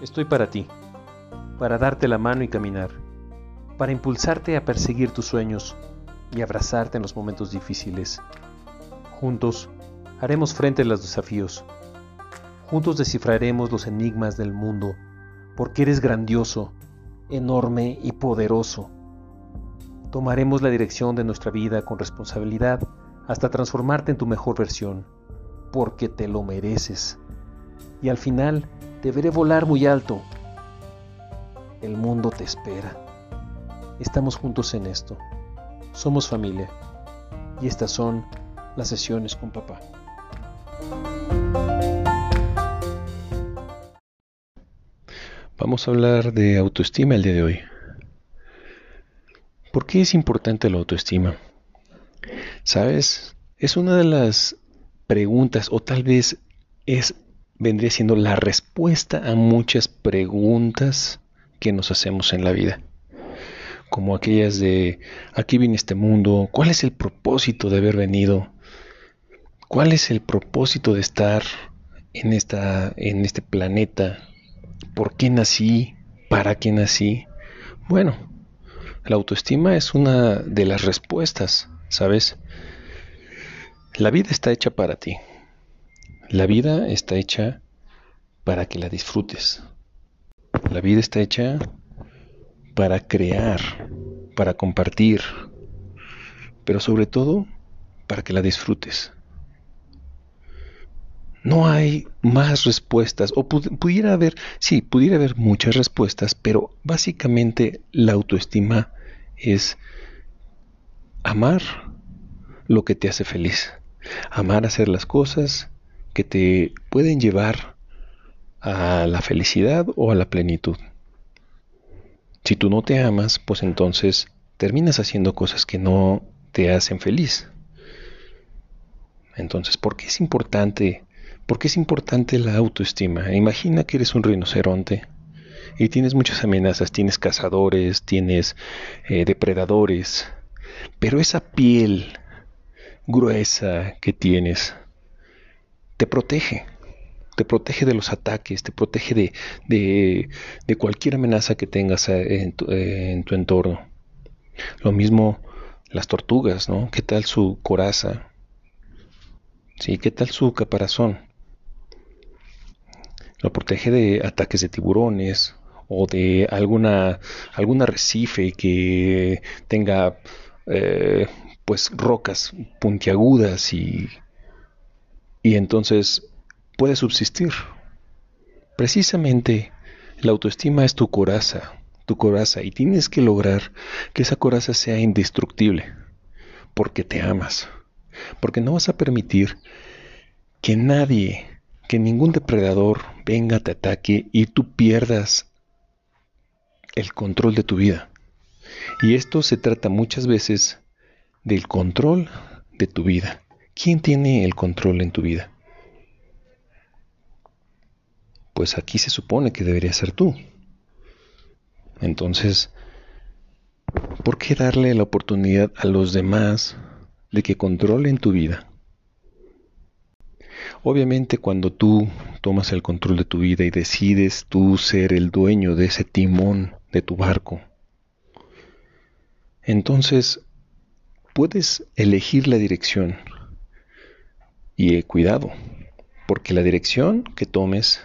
Estoy para ti, para darte la mano y caminar, para impulsarte a perseguir tus sueños y abrazarte en los momentos difíciles. Juntos haremos frente a los desafíos. Juntos descifraremos los enigmas del mundo, porque eres grandioso, enorme y poderoso. Tomaremos la dirección de nuestra vida con responsabilidad hasta transformarte en tu mejor versión, porque te lo mereces. Y al final, te veré volar muy alto. El mundo te espera. Estamos juntos en esto. Somos familia. Y estas son las sesiones con papá. Vamos a hablar de autoestima el día de hoy. ¿Por qué es importante la autoestima? Sabes, es una de las preguntas, o tal vez es vendría siendo la respuesta a muchas preguntas que nos hacemos en la vida. Como aquellas de, aquí viene este mundo, ¿cuál es el propósito de haber venido? ¿Cuál es el propósito de estar en, esta, en este planeta? ¿Por qué nací? ¿Para qué nací? Bueno, la autoestima es una de las respuestas, ¿sabes? La vida está hecha para ti. La vida está hecha para que la disfrutes. La vida está hecha para crear, para compartir, pero sobre todo para que la disfrutes. No hay más respuestas, o pudiera haber, sí, pudiera haber muchas respuestas, pero básicamente la autoestima es amar lo que te hace feliz, amar hacer las cosas que te pueden llevar a la felicidad o a la plenitud. Si tú no te amas, pues entonces terminas haciendo cosas que no te hacen feliz. Entonces, ¿por qué es importante? ¿Por qué es importante la autoestima? Imagina que eres un rinoceronte y tienes muchas amenazas, tienes cazadores, tienes eh, depredadores, pero esa piel gruesa que tienes te protege, te protege de los ataques, te protege de, de, cualquier amenaza que tengas eh, en tu, eh, en tu, entorno. Lo mismo las tortugas, ¿no? ¿Qué tal su coraza? ¿Sí? ¿Qué tal su caparazón? Lo protege de ataques de tiburones o de alguna algún arrecife que tenga eh, pues rocas puntiagudas y y entonces puede subsistir. Precisamente la autoestima es tu coraza, tu coraza, y tienes que lograr que esa coraza sea indestructible, porque te amas, porque no vas a permitir que nadie, que ningún depredador venga, te ataque y tú pierdas el control de tu vida. Y esto se trata muchas veces del control de tu vida. ¿Quién tiene el control en tu vida? Pues aquí se supone que debería ser tú. Entonces, ¿por qué darle la oportunidad a los demás de que controlen tu vida? Obviamente cuando tú tomas el control de tu vida y decides tú ser el dueño de ese timón de tu barco, entonces puedes elegir la dirección y eh, cuidado, porque la dirección que tomes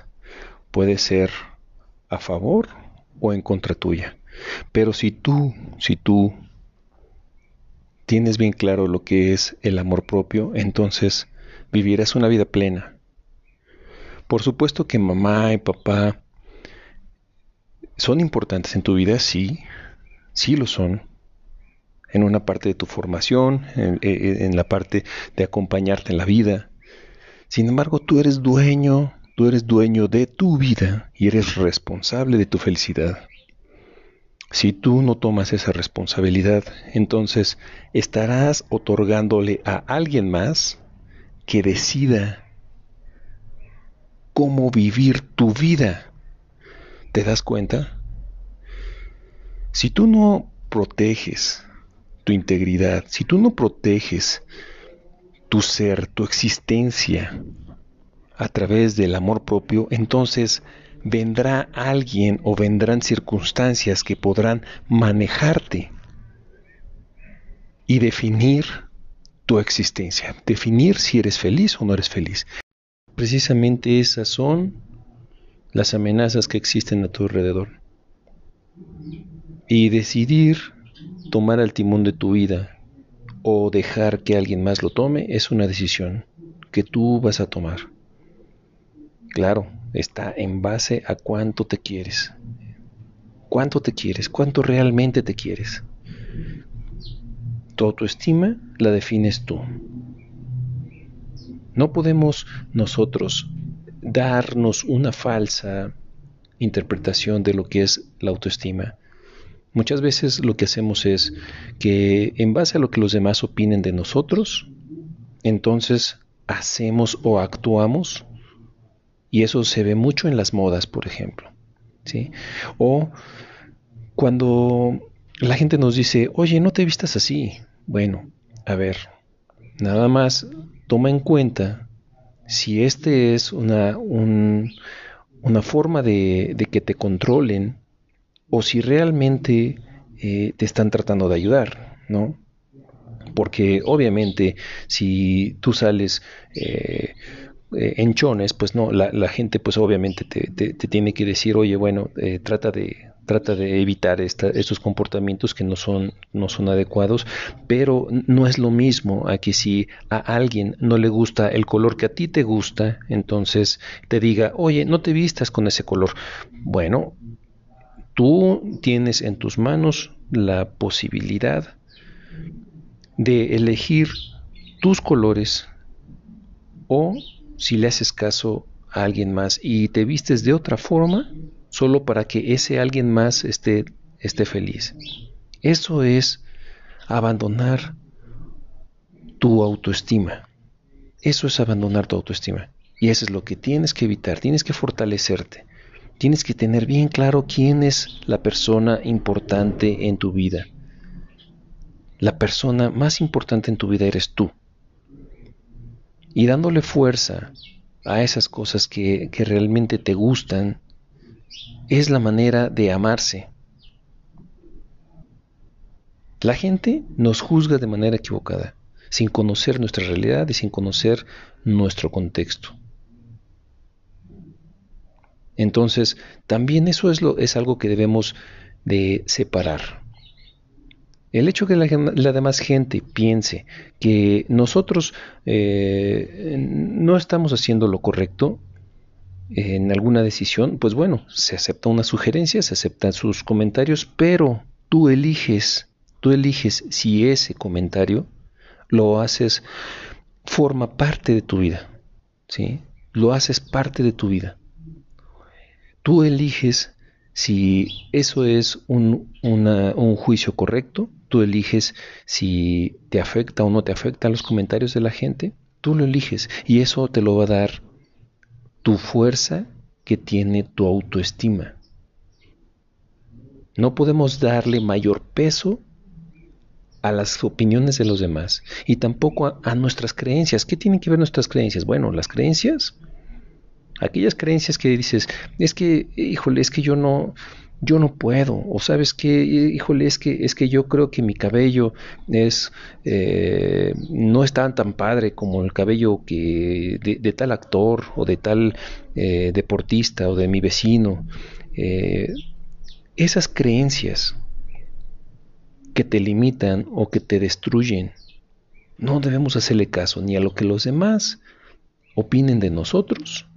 puede ser a favor o en contra tuya. Pero si tú, si tú tienes bien claro lo que es el amor propio, entonces vivirás una vida plena. Por supuesto que mamá y papá son importantes en tu vida, sí, sí lo son, en una parte de tu formación, en, la parte de acompañarte en la vida. Sin embargo, tú eres dueño, tú eres dueño de tu vida y eres responsable de tu felicidad. Si tú no tomas esa responsabilidad, entonces estarás otorgándole a alguien más que decida cómo vivir tu vida. ¿Te das cuenta? Si tú no proteges tu integridad, si tú no proteges tu ser, tu existencia a través del amor propio, entonces vendrá alguien o vendrán circunstancias que podrán manejarte y definir tu existencia, definir si eres feliz o no eres feliz. Precisamente esas son las amenazas que existen a tu alrededor. Y decidir tomar el timón de tu vida o dejar que alguien más lo tome es una decisión que tú vas a tomar. Claro, está en base a cuánto te quieres. ¿Cuánto te quieres? ¿Cuánto realmente te quieres? Tu autoestima la defines tú. No podemos nosotros darnos una falsa interpretación de lo que es la autoestima. Muchas veces lo que hacemos es que en base a lo que los demás opinen de nosotros, entonces hacemos o actuamos, y eso se ve mucho en las modas, por ejemplo. ¿sí? O cuando la gente nos dice, oye, no te vistas así. Bueno, a ver, nada más toma en cuenta si este es una, una forma de, que te controlen o si realmente eh, te están tratando de ayudar, ¿no? Porque obviamente si tú sales eh, eh, en chones, pues no, la, gente pues obviamente te, te, tiene que decir, oye, bueno, trata de trata de evitar estos comportamientos que no son, no son adecuados, pero no es lo mismo a que si a alguien no le gusta el color que a ti te gusta, entonces te diga, oye, no te vistas con ese color. Bueno, tú tienes en tus manos la posibilidad de elegir tus colores o si le haces caso a alguien más y te vistes de otra forma, solo para que ese alguien más esté, esté feliz. Eso es abandonar tu autoestima. Eso es abandonar tu autoestima. Y eso es lo que tienes que evitar. Tienes que fortalecerte. Tienes que tener bien claro quién es la persona importante en tu vida. La persona más importante en tu vida eres tú. Y dándole fuerza a esas cosas que, realmente te gustan, es la manera de amarse. La gente nos juzga de manera equivocada, sin conocer nuestra realidad y sin conocer nuestro contexto. Entonces, también eso es, lo, es algo que debemos de separar. El hecho que la, demás gente piense que nosotros eh, no estamos haciendo lo correcto en alguna decisión, pues bueno, se acepta una sugerencia, se aceptan sus comentarios, pero tú eliges, tú eliges si ese comentario lo haces, forma parte de tu vida, ¿sí? Lo haces parte de tu vida. Tú eliges si eso es un, un juicio correcto, tú eliges si te afecta o no te afecta los comentarios de la gente, tú lo eliges y eso te lo va a dar tu fuerza que tiene tu autoestima. No podemos darle mayor peso a las opiniones de los demás y tampoco a, nuestras creencias. ¿Qué tienen que ver nuestras creencias? Bueno, las creencias, aquellas creencias que dices, es que, híjole, es que yo no, yo no puedo, o sabes que, híjole, es que, es que yo creo que mi cabello es, eh, no es tan, tan padre como el cabello que de, tal actor o de tal eh, deportista o de mi vecino. Eh, esas creencias que te limitan o que te destruyen, no debemos hacerle caso ni a lo que los demás opinen de nosotros,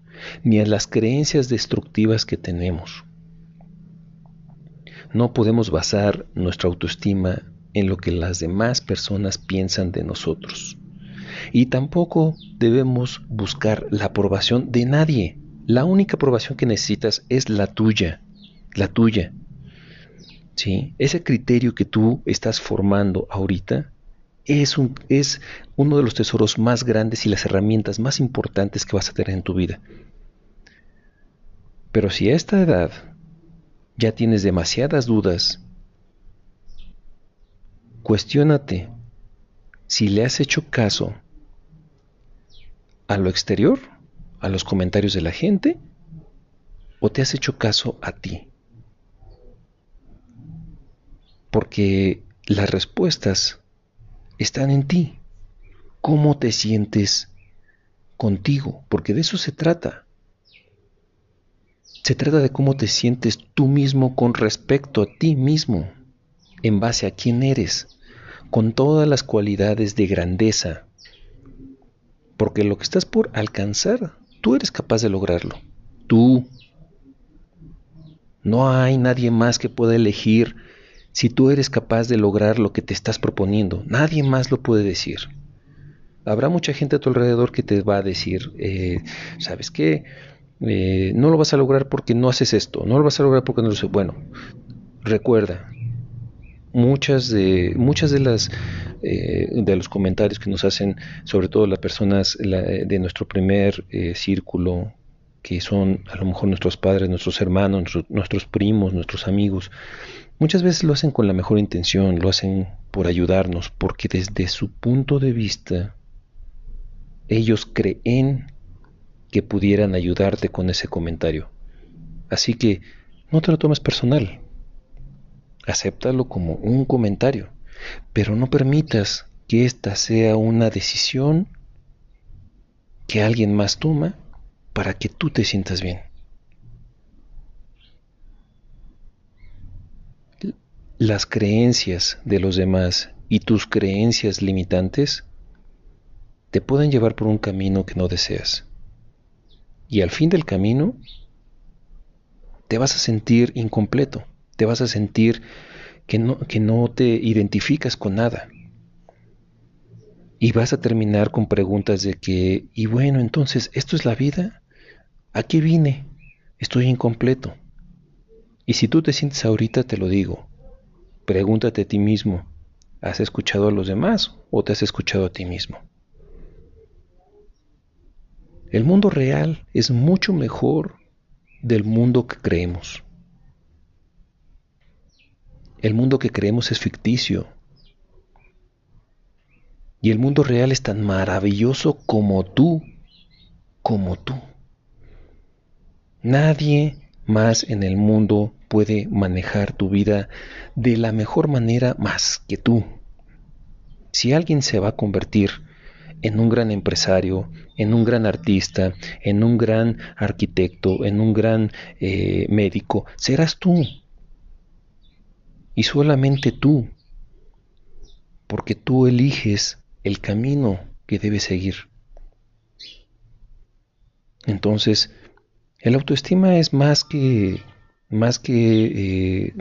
ni a las creencias destructivas que tenemos. No podemos basar nuestra autoestima en lo que las demás personas piensan de nosotros. Y tampoco debemos buscar la aprobación de nadie. La única aprobación que necesitas es la tuya, la tuya. ¿Sí? Ese criterio que tú estás formando ahorita es, un, es uno de los tesoros más grandes y las herramientas más importantes que vas a tener en tu vida. Pero si a esta edad ya tienes demasiadas dudas, cuestiónate si le has hecho caso a lo exterior, a los comentarios de la gente, o te has hecho caso a ti? Porque las respuestas están en ti. ¿Cómo te sientes contigo? Porque de eso se trata. Se trata de cómo te sientes tú mismo con respecto a ti mismo, en base a quién eres, con todas las cualidades de grandeza. Porque lo que estás por alcanzar, tú eres capaz de lograrlo. Tú. No hay nadie más que pueda elegir si tú eres capaz de lograr lo que te estás proponiendo. Nadie más lo puede decir. Habrá mucha gente a tu alrededor que te va a decir, eh, ¿sabes qué? Eh, no lo vas a lograr porque no haces esto, no lo vas a lograr porque no lo sé. Bueno, recuerda, muchas de, muchas de las eh, de los comentarios que nos hacen, sobre todo las personas de nuestro primer círculo, que son a lo mejor nuestros padres, nuestros hermanos, nuestros primos, nuestros amigos, muchas veces lo hacen con la mejor intención, lo hacen por ayudarnos, porque desde su punto de vista, ellos creen que pudieran ayudarte con ese comentario. Así que no te lo tomes personal. Acéptalo como un comentario, pero no permitas que esta sea una decisión que alguien más toma para que tú te sientas bien. Las creencias de los demás y tus creencias limitantes te pueden llevar por un camino que no deseas. Y al fin del camino te vas a sentir incompleto, te vas a sentir que no, que no te identificas con nada. Y vas a terminar con preguntas de que, y bueno, entonces, ¿esto es la vida? ¿A qué vine? Estoy incompleto. Y si tú te sientes ahorita, te lo digo, pregúntate a ti mismo, ¿has escuchado a los demás o te has escuchado a ti mismo? El mundo real es mucho mejor del mundo que creemos. El mundo que creemos es ficticio. Y el mundo real es tan maravilloso como tú, como tú. Nadie más en el mundo puede manejar tu vida de la mejor manera más que tú. Si alguien se va a convertir en un gran empresario, en un gran artista, en un gran arquitecto, en un gran eh, médico, serás tú. Y solamente tú. Porque tú eliges el camino que debes seguir. Entonces, el autoestima es más que más que eh,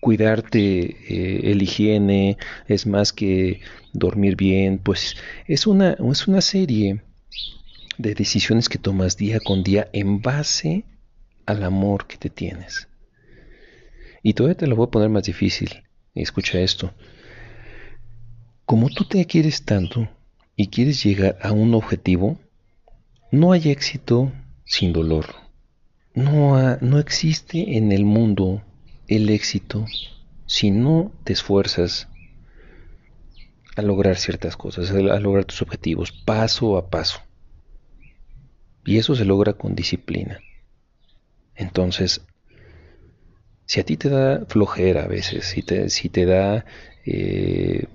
cuidarte eh, el higiene, es más que dormir bien, pues es una, es una serie de decisiones que tomas día con día en base al amor que te tienes. Y todavía te lo voy a poner más difícil. Escucha esto. Como tú te quieres tanto y quieres llegar a un objetivo, no hay éxito sin dolor. No, no existe en el mundo el éxito si no te esfuerzas a lograr ciertas cosas, a lograr tus objetivos paso a paso. Y eso se logra con disciplina. Entonces, si a ti te da flojera a veces, si te, si te da eh,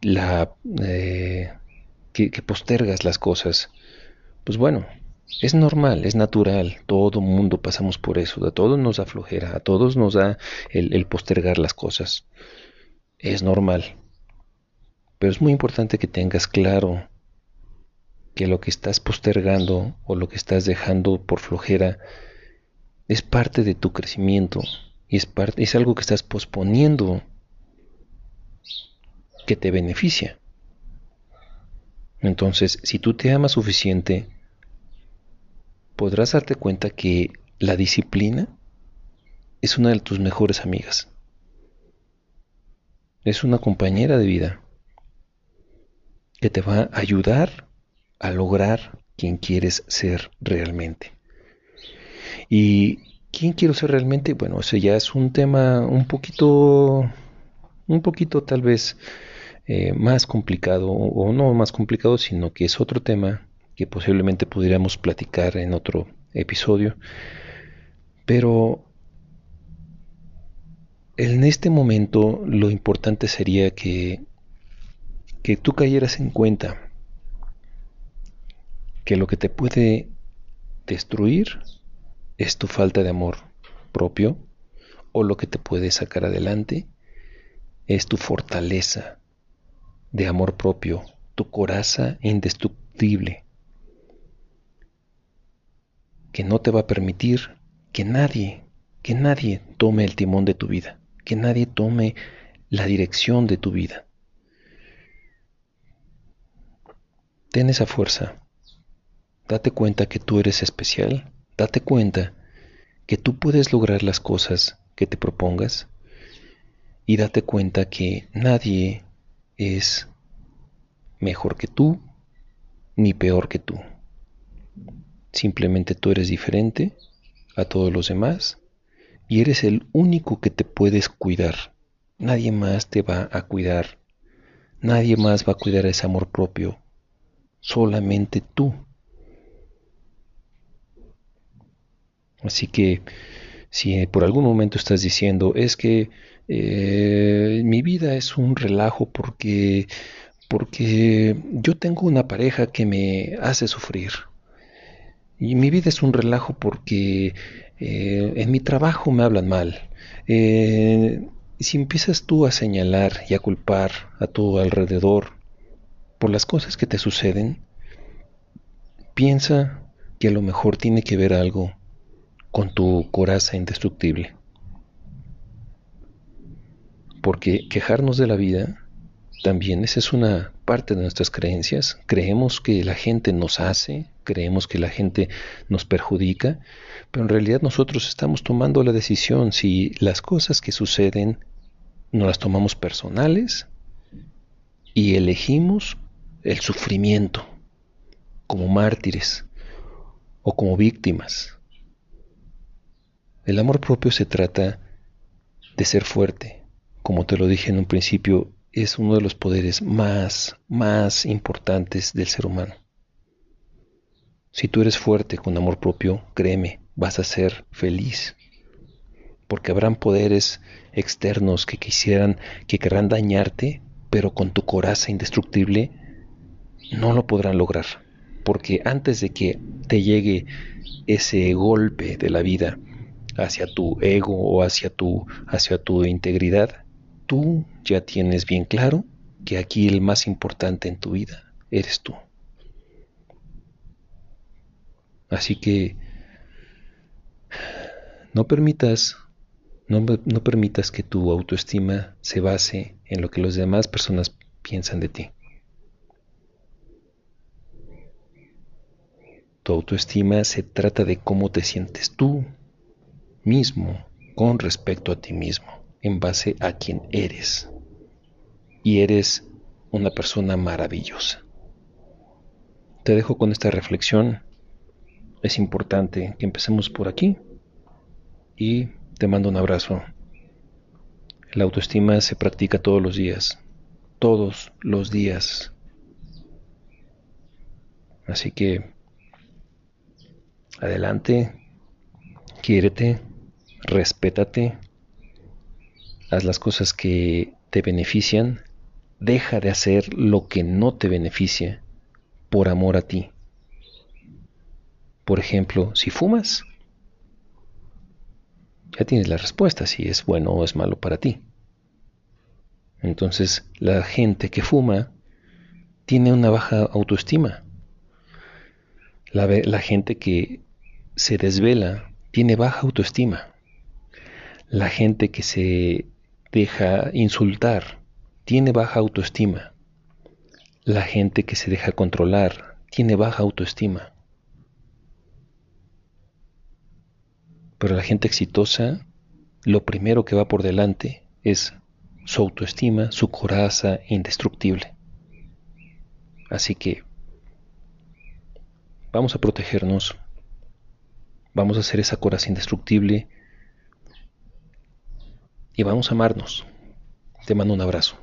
la eh, que, que postergas las cosas, pues bueno, es normal, es natural, todo mundo pasamos por eso, a todos nos da flojera, a todos nos da el, postergar las cosas. Es normal. Pero es muy importante que tengas claro que lo que estás postergando o lo que estás dejando por flojera es parte de tu crecimiento y es, es algo que estás posponiendo que te beneficia. Entonces, si tú te amas suficiente, podrás darte cuenta que la disciplina es una de tus mejores amigas. Es una compañera de vida que te va a ayudar a lograr quien quieres ser realmente. ¿Y quién quiero ser realmente? Bueno, ese ya es un tema un poquito, un poquito tal vez eh, más complicado, o no más complicado, sino que es otro tema que posiblemente pudiéramos platicar en otro episodio. Pero en este momento lo importante sería que, que tú cayeras en cuenta que lo que te puede destruir es tu falta de amor propio o lo que te puede sacar adelante es tu fortaleza de amor propio, tu coraza indestructible, que no te va a permitir que nadie, que nadie tome el timón de tu vida, que nadie tome la dirección de tu vida. Ten esa fuerza. Date cuenta que tú eres especial. Date cuenta que tú puedes lograr las cosas que te propongas. Y date cuenta que nadie es mejor que tú ni peor que tú. Simplemente tú eres diferente a todos los demás y eres el único que te puedes cuidar. Nadie más te va a cuidar. Nadie más va a cuidar ese amor propio. Solamente tú. Así que si por algún momento estás diciendo es que eh, mi vida es un relajo porque porque yo tengo una pareja que me hace sufrir y mi vida es un relajo porque eh, en mi trabajo me hablan mal. Eh, si empiezas tú a señalar y a culpar a tu alrededor por las cosas que te suceden, piensa que a lo mejor tiene que ver algo con tu coraza indestructible. Porque quejarnos de la vida también esa es una parte de nuestras creencias. Creemos que la gente nos hace, creemos que la gente nos perjudica, pero en realidad nosotros estamos tomando la decisión si las cosas que suceden no las tomamos personales y elegimos el sufrimiento como mártires o como víctimas. El amor propio se trata de ser fuerte. Como te lo dije en un principio, es uno de los poderes más, más importantes del ser humano. Si tú eres fuerte con amor propio, créeme, vas a ser feliz. Porque habrán poderes externos que quisieran, que querrán dañarte, pero con tu coraza indestructible no lo podrán lograr. Porque antes de que te llegue ese golpe de la vida hacia tu ego o hacia tu, hacia tu integridad, tú ya tienes bien claro que aquí el más importante en tu vida eres tú. Así que no permitas, no, permitas que tu autoestima se base en lo que las demás personas piensan de ti. Tu autoestima se trata de cómo te sientes tú mismo con respecto a ti mismo en base a quien eres. Y eres una persona maravillosa. Te dejo con esta reflexión. Es importante que empecemos por aquí. Y te mando un abrazo. La autoestima se practica todos los días. Todos los días. Así que adelante, quiérete, respétate haz las cosas que te benefician, deja de hacer lo que no te beneficia por amor a ti. Por ejemplo, si fumas, ya tienes la respuesta si es bueno o es malo para ti. Entonces, la gente que fuma tiene una baja autoestima. La, la gente que se desvela tiene baja autoestima. La gente que se deja insultar tiene baja autoestima. La gente que se deja controlar tiene baja autoestima. Pero la gente exitosa, lo primero que va por delante es su autoestima, su coraza indestructible. Así que vamos a protegernos, vamos a hacer esa coraza indestructible y vamos a amarnos. Te mando un abrazo.